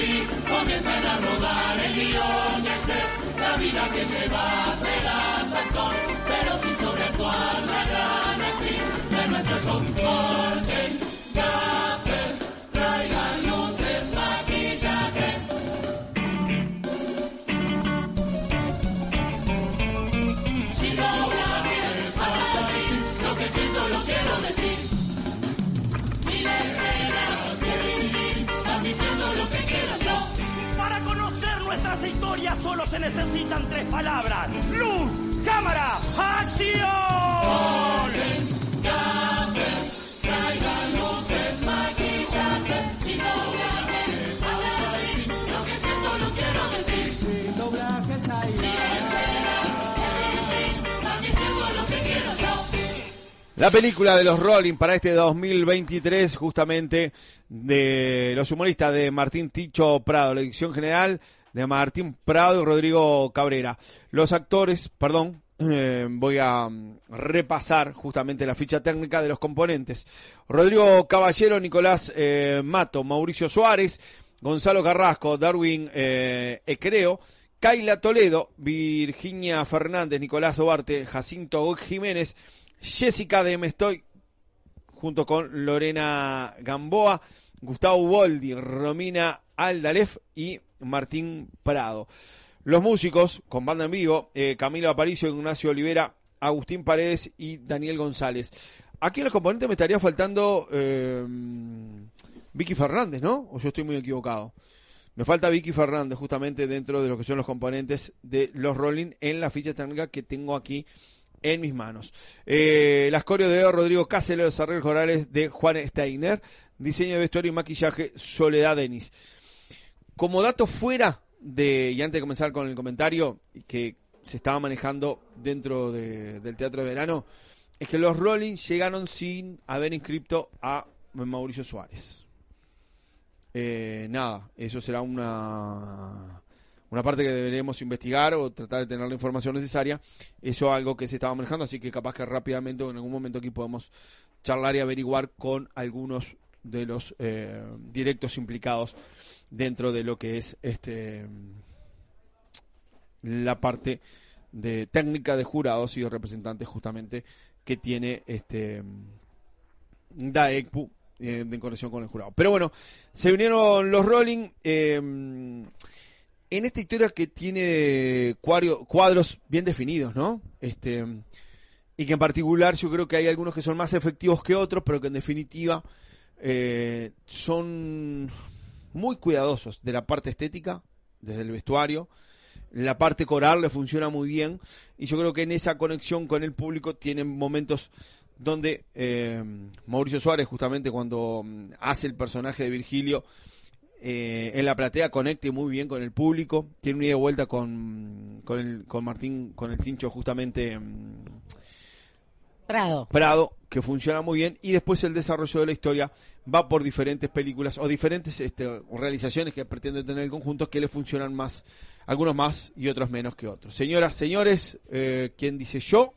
así comienzan a rodar el guion de ser la vida que lleva serás actor, pero sin sobreactuar la gran actriz de nuestro son corten, nuestras historias solo se necesitan tres palabras. Luz, cámara, acción. La película de los Rolling para este 2023, justamente de los humoristas de Martín Ticho Prado, la edición general de Martín Prado y Rodrigo Cabrera. Los actores, perdón, eh, voy a mm, repasar justamente la ficha técnica de los componentes. Rodrigo Caballero, Nicolás eh, Mato, Mauricio Suárez, Gonzalo Carrasco, Darwin eh, Ecreo, Kaila Toledo, Virginia Fernández, Nicolás Duarte, Jacinto Jiménez, Jessica de Mestoy, junto con Lorena Gamboa, Gustavo Boldi, Romina Aldalef y Martín Prado. Los músicos, con banda en vivo, eh, Camilo Aparicio, Ignacio Olivera, Agustín Paredes y Daniel González. Aquí en los componentes me estaría faltando eh, Vicky Fernández, ¿no? ¿O yo estoy muy equivocado? Me falta Vicky Fernández justamente dentro de lo que son los componentes de los Rolling en la ficha técnica que tengo aquí en mis manos. Eh, las coreo de Rodrigo Cáceres, los arreglos corales de Juan Steiner, diseño de vestuario y maquillaje Soledad Denis. Como dato fuera de, y antes de comenzar con el comentario que se estaba manejando dentro de- del Teatro de Verano, es que los Rolling llegaron sin haber inscripto a Mauricio Suárez. Eh, nada, eso será una, una parte que deberemos investigar o tratar de tener la información necesaria. Eso es algo que se estaba manejando, así que capaz que rápidamente o en algún momento aquí podemos charlar y averiguar con algunos de los eh, directos implicados dentro de lo que es este la parte de técnica de jurados y de representantes justamente que tiene este DAECPU eh, en conexión con el jurado. Pero bueno, se unieron los Rolling eh, en esta historia que tiene cuadro- cuadros bien definidos, ¿no? Este y que en particular yo creo que hay algunos que son más efectivos que otros, pero que en definitiva eh, son muy cuidadosos de la parte estética, desde el vestuario, la parte coral le funciona muy bien y yo creo que en esa conexión con el público tienen momentos donde eh, Mauricio Suárez justamente cuando mm, hace el personaje de Virgilio eh, en la platea conecte muy bien con el público, tiene una ida y vuelta con, con, el, con Martín, con el Tincho justamente mm, Prado. Prado, que funciona muy bien, y después el desarrollo de la historia va por diferentes películas o diferentes este, realizaciones que pretenden tener el conjunto que le funcionan más, algunos más y otros menos que otros. Señoras, señores, eh, ¿quién dice yo?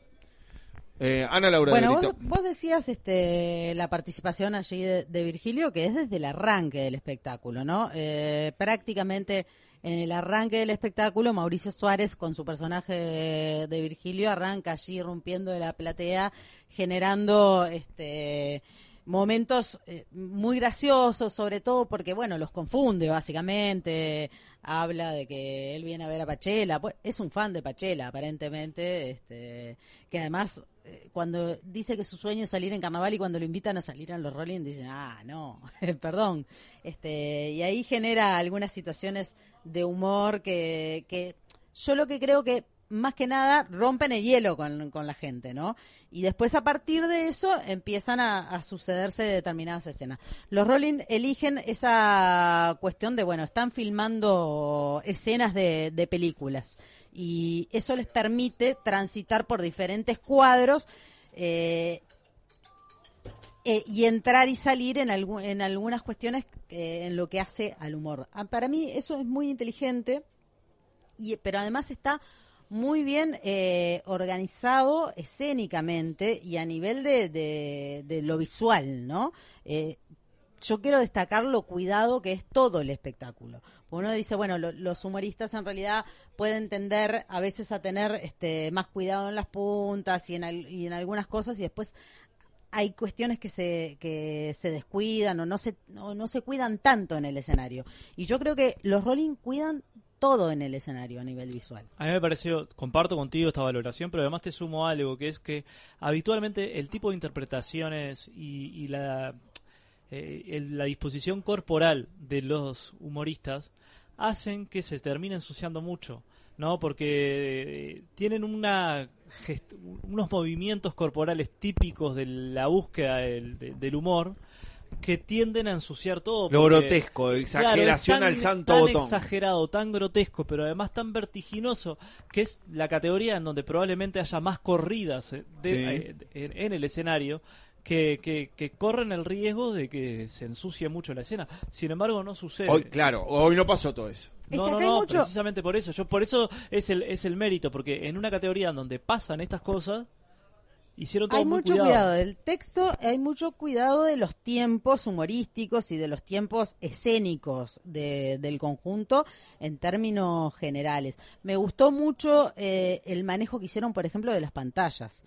Eh, Ana Laura de Bueno, vos, vos decías este, la participación allí de, de Virgilio, que es desde el arranque del espectáculo, ¿no? Eh, prácticamente en el arranque del espectáculo, Mauricio Suárez, con su personaje de, Virgilio, arranca allí rompiendo de la platea, generando este momentos eh, muy graciosos, sobre todo porque, bueno, los confunde básicamente, habla de que él viene a ver a Pachela, es un fan de Pachela aparentemente, este, que además eh, cuando dice que su sueño es salir en carnaval y cuando lo invitan a salir en los Rolling dicen, ah, no, perdón, este, y ahí genera algunas situaciones de humor que, que yo lo que creo que más que nada rompen el hielo con, con la gente, ¿no? Y después a partir de eso empiezan a, sucederse determinadas escenas. Los Rolling eligen esa cuestión de, bueno, están filmando escenas de, de películas y eso les permite transitar por diferentes cuadros eh, eh, y entrar y salir en, algu- en algunas cuestiones eh, en lo que hace al humor. Ah, Para mí eso es muy inteligente, y, pero además está muy bien eh, organizado escénicamente y a nivel de, de- lo visual, ¿no? Eh, yo quiero destacar lo cuidado que es todo el espectáculo. Uno dice, bueno, lo- los humoristas en realidad pueden tender a veces a tener este, más cuidado en las puntas y en, al- y en algunas cosas y después hay cuestiones que se, que se descuidan o no se, o no se cuidan tanto en el escenario. Y yo creo que los Rolling cuidan todo en el escenario a nivel visual. A mí me pareció, comparto contigo esta valoración, pero además te sumo algo, que es que habitualmente el tipo de interpretaciones y, la, eh, el- la disposición corporal de los humoristas hacen que se termine ensuciando mucho, ¿no? Porque eh, tienen una unos movimientos corporales típicos de la búsqueda del, de- del humor que tienden a ensuciar todo. Lo grotesco, exageración Claro, al tan- santo tan botón. exagerado, tan grotesco, pero además tan vertiginoso, que es la categoría en donde probablemente haya más corridas eh, de- Sí. eh, en, en el escenario. Que, que, que corren el riesgo de que se ensucie mucho la escena. Sin embargo, no sucede. Hoy, claro, hoy no pasó todo eso. Es No, no, no, mucho- precisamente por eso. Yo por eso es el es el mérito, porque en una categoría en donde pasan estas cosas hicieron todo Hay muy mucho cuidado. cuidado del texto, hay mucho cuidado de los tiempos humorísticos y de los tiempos escénicos de- del conjunto en términos generales. Me gustó mucho eh, el manejo que hicieron, por ejemplo, de las pantallas.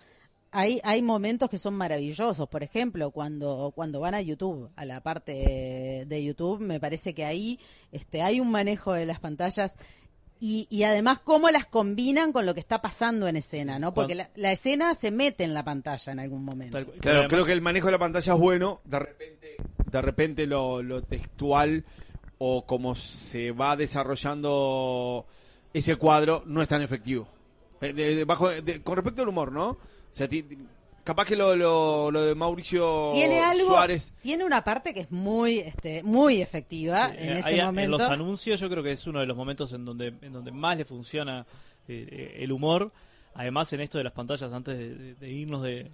Hay, hay momentos que son maravillosos, por ejemplo, cuando, cuando van a YouTube, a la parte de YouTube, me parece que ahí este, hay un manejo de las pantallas y, y además cómo las combinan con lo que está pasando en escena, ¿no? Porque la, la escena se mete en la pantalla en algún momento. Claro, creo que el manejo de la pantalla es bueno. De repente, de repente lo, lo textual o como se va desarrollando ese cuadro no es tan efectivo. Eh, de- de- bajo, de- con respecto al humor, ¿no? O sea, ti- capaz que lo, lo, lo de Mauricio tiene algo, Suárez. tiene una parte que es muy, este, muy efectiva en Eh, ese ahí, momento. En los anuncios yo creo que es uno de los momentos en donde, en donde más le funciona eh, eh, el humor. Además en esto de las pantallas, antes de, de- de irnos de...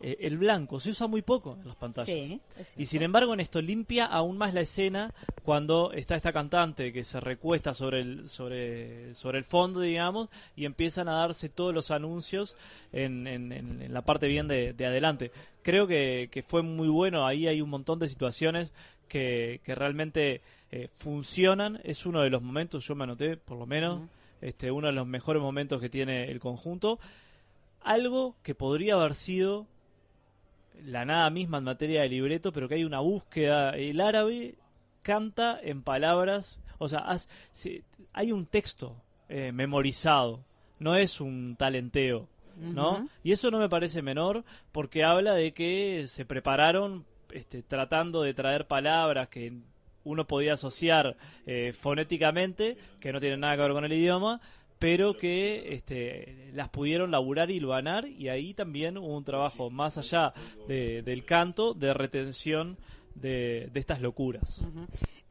eh, el blanco se usa muy poco en las pantallas. Sí, Y sin embargo en esto limpia aún más la escena cuando está esta cantante que se recuesta sobre el, sobre, sobre el fondo, digamos, y empiezan a darse todos los anuncios en, en- en- en la parte bien de, de adelante. Creo que, que fue muy bueno, ahí hay un montón de situaciones que, que realmente eh, funcionan. Es uno de los momentos, yo me anoté por lo menos, este, uno de los mejores momentos que tiene el conjunto. Algo que podría haber sido la nada misma en materia de libreto, pero que hay una búsqueda. El árabe canta en palabras, o sea, si- hay un texto eh, memorizado, no es un talenteo, ¿no? Y eso no me parece menor porque habla de que se prepararon este, tratando de traer palabras que uno podía asociar eh, fonéticamente, que no tienen nada que ver con el idioma, pero que este, las pudieron laburar y hilvanar y ahí también hubo un trabajo más allá de- del canto de retención de, de estas locuras.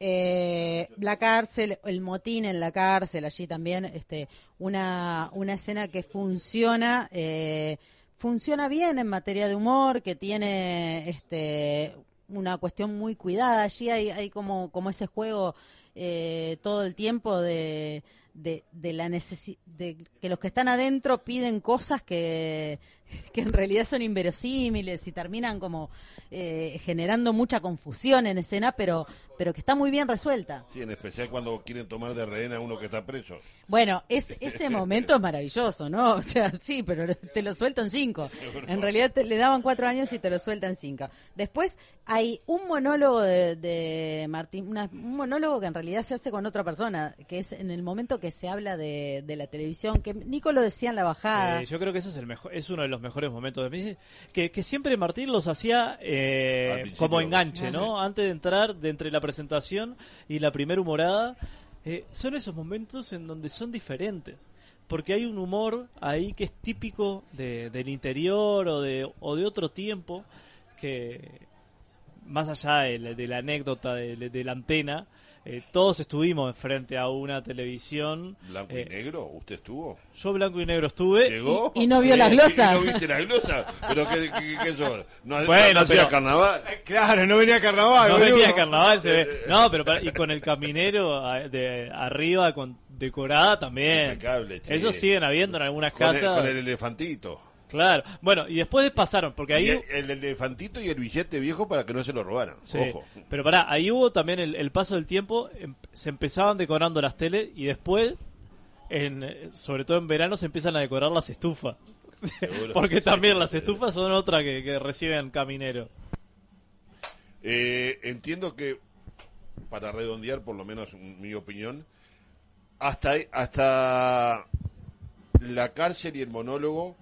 Eh, la cárcel, el motín en la cárcel, allí también, este, una, una escena que funciona, eh, funciona bien en materia de humor, que tiene, este, una cuestión muy cuidada. Allí hay, hay como, como ese juego eh, todo el tiempo de, de, de la necesi- de que los que están adentro piden cosas que, que en realidad son inverosímiles y terminan como eh, generando mucha confusión en escena, pero, pero que está muy bien resuelta. Sí, en especial cuando quieren tomar de rehén a uno que está preso. Bueno, es, ese momento es maravilloso, ¿no? O sea, sí, pero te lo sueltan cinco. En realidad te- le daban cuatro años y te lo sueltan cinco. Después hay un monólogo de, de Martín, una- un monólogo que en realidad se hace con otra persona, que es en el momento que se habla de, de la televisión, que Nico lo decía en la bajada. Eh, yo creo que ese es el mejor, es uno de los mejores momentos de mí, que, que siempre Martín los hacía eh, como enganche. ¿no? Antes de entrar, de entre la presentación y la primera humorada, eh, son esos momentos en donde son diferentes. Porque hay un humor ahí que es típico de, del interior o de, o de otro tiempo que, más allá de, la- de la anécdota de, de la antena, eh, todos estuvimos frente a una televisión. ¿Blanco eh, y negro? ¿Usted estuvo? Yo blanco y negro estuve. ¿Llegó? Y- y no vio Sí. las glosas. ¿Y no viste las glosas? ¿Pero qué, qué, qué son? ¿No, Bueno, no hacía pero- carnaval? Claro, no venía carnaval. No venía carnaval, se ve. No, pero para- y con el caminero a- de arriba con decorada también. Eso siguen habiendo en algunas Con el, casas. con el elefantito. Claro. Bueno, y después pasaron, porque ahí... El, el elefantito y el billete viejo para que no se lo robaran. Sí. Ojo. Pero pará, ahí hubo también el, el paso del tiempo, em- se empezaban decorando las teles y después, en, sobre todo en verano, se empiezan a decorar las estufas. Porque también las estufas son otra que, que reciben caminero. Eh, entiendo que, para redondear, por lo menos mi opinión, hasta, hasta la cárcel y el monólogo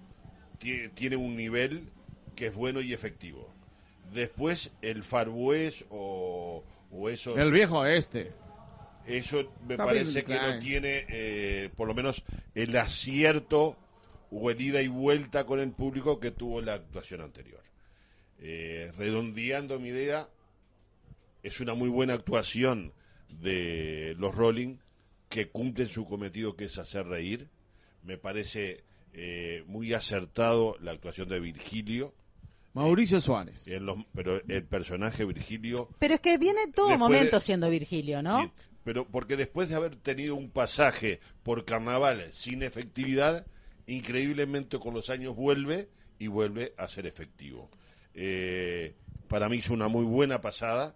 tiene un nivel que es bueno y efectivo. Después el Far West o, o esos... El viejo este. Eso me Está parece que no tiene, eh, por lo menos, el acierto o el ida y vuelta con el público que tuvo la actuación anterior. Eh, redondeando mi idea, es una muy buena actuación de los Rolling que cumplen su cometido que es hacer reír. Me parece eh, muy acertado la actuación de Virgilio, Mauricio Suárez. en los- pero el personaje Virgilio Pero es que viene todo momento de- siendo Virgilio, ¿no? Sí, pero porque después de haber tenido un pasaje por carnaval sin efectividad, increíblemente con los años vuelve y vuelve a ser efectivo. Eh, para mí es una muy buena pasada,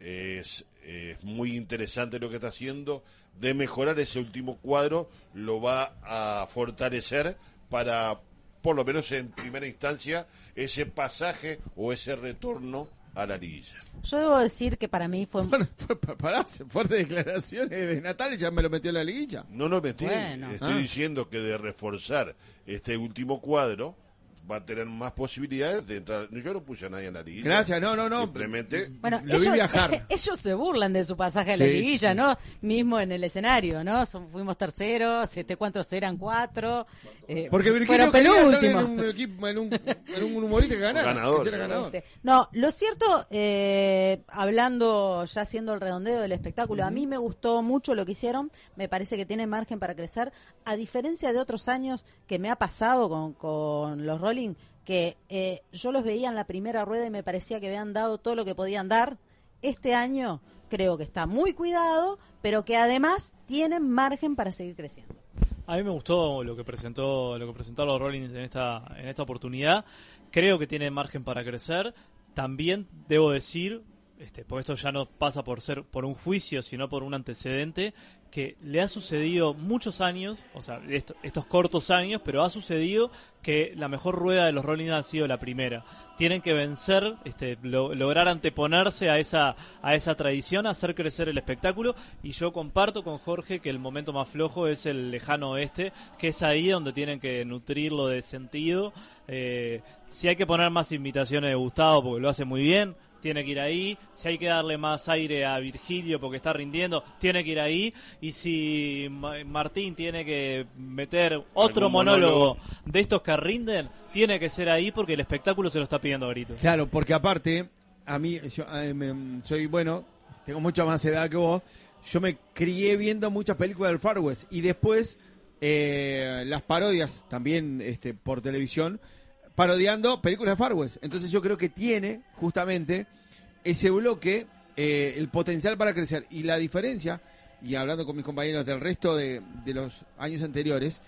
es, es muy interesante lo que está haciendo, de mejorar ese último cuadro lo va a fortalecer para, por lo menos en primera instancia, ese pasaje o ese retorno a la liguilla. Yo debo decir que para mí fue... Bueno, fue- pa- pará, fuertes declaraciones de Natal y ya me lo metió en la liguilla. No, no metí. Bueno. Estoy Ah. diciendo que de reforzar este último cuadro va a tener más posibilidades de entrar. Yo no puse a nadie en la liguilla. Gracias, no, no, no. Simplemente. Bueno, Lo vi ellos, viajar. ellos se burlan de su pasaje a la Sí, liguilla, sí. ¿no? Mismo en el escenario, ¿no? Son- fuimos terceros, este, ¿cuántos eran? Cuatro. eh, Porque Virgilio estar en un, equipo, en un, en un humorista que ganara. Ganador, que sea ganador. ganador. No, lo cierto, eh, hablando ya haciendo el redondeo del espectáculo, a mí me gustó mucho lo que hicieron, me parece que tiene margen para crecer, a diferencia de otros años que me ha pasado con, con los Rolling, que eh, yo los veía en la primera rueda y me parecía que habían dado todo lo que podían dar. Este año creo que está muy cuidado, pero que además tienen margen para seguir creciendo. A mí me gustó lo que presentó lo que presentaron los Rollins en esta en esta oportunidad. Creo que tiene margen para crecer. También debo decir, este, porque esto ya no pasa por ser por un juicio, sino por un antecedente que le ha sucedido muchos años, o sea, esto- estos cortos años, pero ha sucedido que la mejor rueda de los Rollins ha sido la primera. Tienen que vencer, este, lo- lograr anteponerse a esa a esa tradición, hacer crecer el espectáculo y yo comparto con Jorge que el momento más flojo es el lejano oeste, que es ahí donde tienen que nutrirlo de sentido. Eh, si hay que poner más invitaciones de Gustavo porque lo hace muy bien, tiene que ir ahí. Si hay que darle más aire a Virgilio porque está rindiendo, tiene que ir ahí. Y si Ma- Martín tiene que meter otro monólogo, monólogo. de estos que rinden, tiene que ser ahí porque el espectáculo se lo está pidiendo a gritos. Claro, porque aparte, a mí, yo eh, me- soy bueno, tengo mucha más edad que vos. Yo me crié viendo muchas películas del Far West y después eh, las parodias también este, por televisión, parodiando películas de Far. Entonces yo creo que tiene justamente ese bloque eh, el potencial para crecer. Y la diferencia, y hablando con mis compañeros del resto de, de los años anteriores,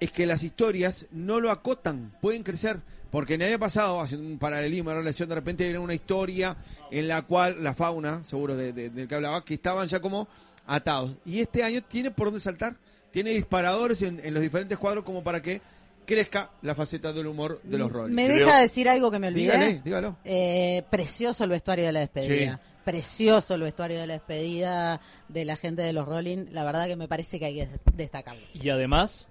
es que las historias no lo acotan, pueden crecer. Porque en el año pasado, haciendo un paralelismo, una relación, de repente era una historia en la cual la fauna, seguro de- del que hablaba, que estaban ya como atados. Y este año tiene por dónde saltar, tiene disparadores en, en los diferentes cuadros como para que crezca la faceta del humor de los roles. ¿Me Creo- deja decir algo que me olvidé? Dígale, dígalo. Eh, precioso el vestuario de la despedida. Sí. Precioso el vestuario de la despedida de la gente de los Rolling. La verdad que me parece que hay que destacarlo. Y además,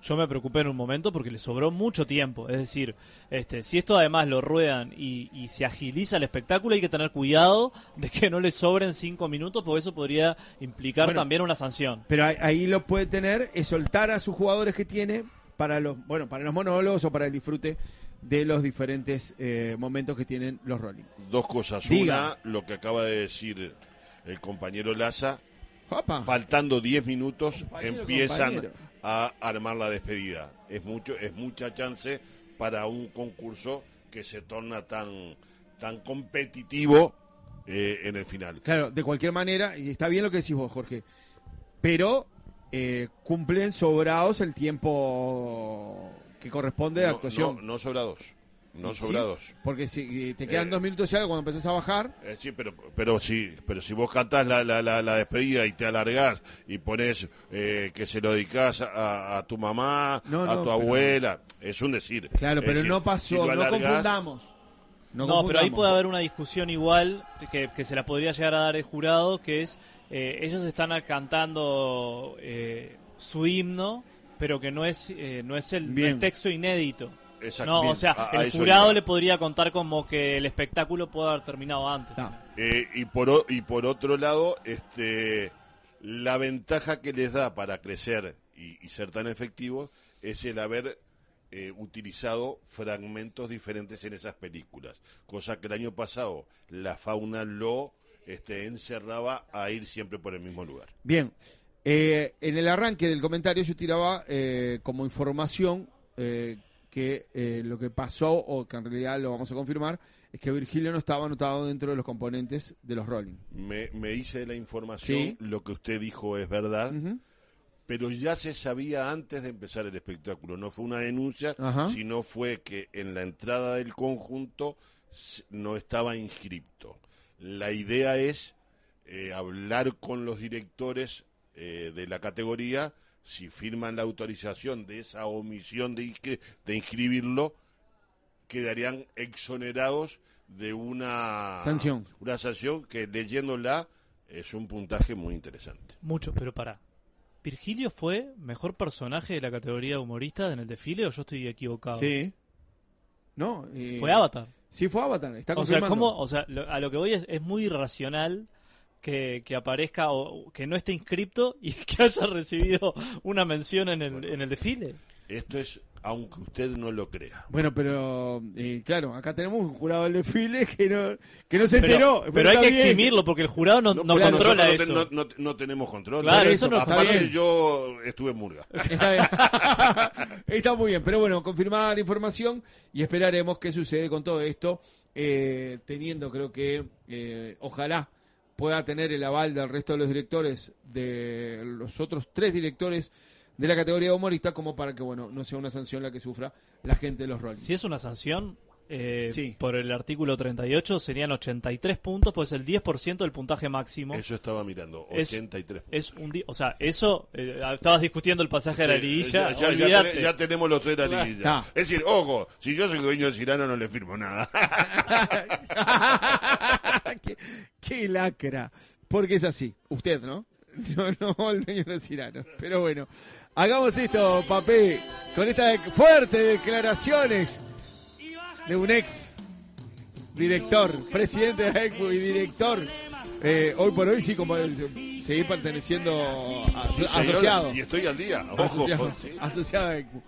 yo me preocupé en un momento porque le sobró mucho tiempo. Es decir, este, si esto además lo ruedan y, y se agiliza el espectáculo, hay que tener cuidado de que no le sobren cinco minutos, porque eso podría implicar Bueno. también una sanción. Pero ahí, ahí lo puede tener, es soltar a sus jugadores que tiene para los, bueno, para los monólogos o para el disfrute de los diferentes eh, momentos que tienen los Rolling. Dos cosas. Diga. Una, lo que acaba de decir el compañero Laza. Opa. Faltando 10 minutos Compañero, empiezan compañero. a armar la despedida. Es mucho, es mucha chance para un concurso que se torna tan, tan competitivo eh, en el final. Claro, de cualquier manera, y está bien lo que decís vos, Jorge, pero eh, cumplen sobrados el tiempo que corresponde a No, actuación. no, no sobra dos. No ¿Sí? sobra dos. Porque si eh, te quedan Eh. dos minutos y algo cuando empezás a bajar, Eh, sí, pero, pero sí, pero si vos cantás la, la, la, la despedida y te alargás y pones eh, que se lo dedicás a, a tu mamá, No, a no, tu pero- abuela, es un decir. claro, Es pero decir, no si pasó, no confundamos. No, No, pero ahí puede haber una discusión igual que, que se la podría llegar a dar el jurado, que es eh, ellos están cantando eh, su himno, pero que no es eh, no es el no Bien. es texto inédito. Exacto, No, bien, o sea, a- el jurado iba. le podría contar como que el espectáculo puede haber terminado antes. No. Eh, y por o- y por otro lado, este la ventaja que les da para crecer y, y ser tan efectivos es el haber eh, utilizado fragmentos diferentes en esas películas, cosa que el año pasado la fauna lo este, encerraba a ir siempre por el mismo lugar. Bien, eh, en el arranque del comentario yo tiraba eh, como información eh, que eh, lo que pasó, o que en realidad lo vamos a confirmar, es que Virgilio no estaba anotado dentro de los componentes de los Rolling. Me, me hice de la información, Sí. lo que usted dijo es verdad, pero ya se sabía antes de empezar el espectáculo. No fue una denuncia, Ajá. sino fue que en la entrada del conjunto no estaba inscripto. La idea es eh, hablar con los directores eh, de la categoría, si firman la autorización de esa omisión de, inscri- de inscribirlo, quedarían exonerados de una Sanción. Una sanción que leyéndola es un puntaje muy interesante. Mucho, pero para. ¿Virgilio fue mejor personaje de la categoría humorista en el desfile o yo estoy equivocado? Sí. No, eh, Fue Avatar. Sí, fue Avatar. Está O sea, confirmando. ¿cómo, o sea, lo- a lo que voy es, es muy irracional que, que aparezca o que no esté inscripto y que haya recibido una mención en el, en el desfile. Esto es, aunque usted no lo crea. Bueno, pero eh, claro, acá tenemos un jurado del desfile que no, que no se enteró. pero hay que bien. eximimirlo porque el jurado no, no controla eso. no No, tenemos control. Claro, eso no está Aparte, bien. yo estuve en Murga. Está bien. Está muy bien, pero bueno, confirmada la información y esperaremos qué sucede con todo esto, eh, teniendo creo que eh, ojalá pueda tener el aval del resto de los directores, de los otros tres directores de la categoría de humorista, como para que bueno no sea una sanción la que sufra la gente de los roles. Si es una sanción, eh, Sí. por el artículo 38 serían 83 puntos, pues el 10% del puntaje máximo. Eso estaba mirando, Es- 83. Es un di- o sea, eso, eh, estabas discutiendo el pasaje de la Sí, liguilla, ya, ya- ya olvídate. te- ya tenemos los tres de la liguilla. Es decir, ojo, si yo soy dueño de Cirano no le firmo nada. qué, qué lacra. Porque es así. Usted, ¿no? No, no, el dueño de Cirano. Pero bueno, hagamos esto, papé, con estas fuertes declaraciones de un ex director, presidente de ECU y director. eh, hoy por hoy sí, como el- seguir perteneciendo a- Sí, señor, asociado. Y estoy al día. Ojo, Asociado, sí. asociado a ECU.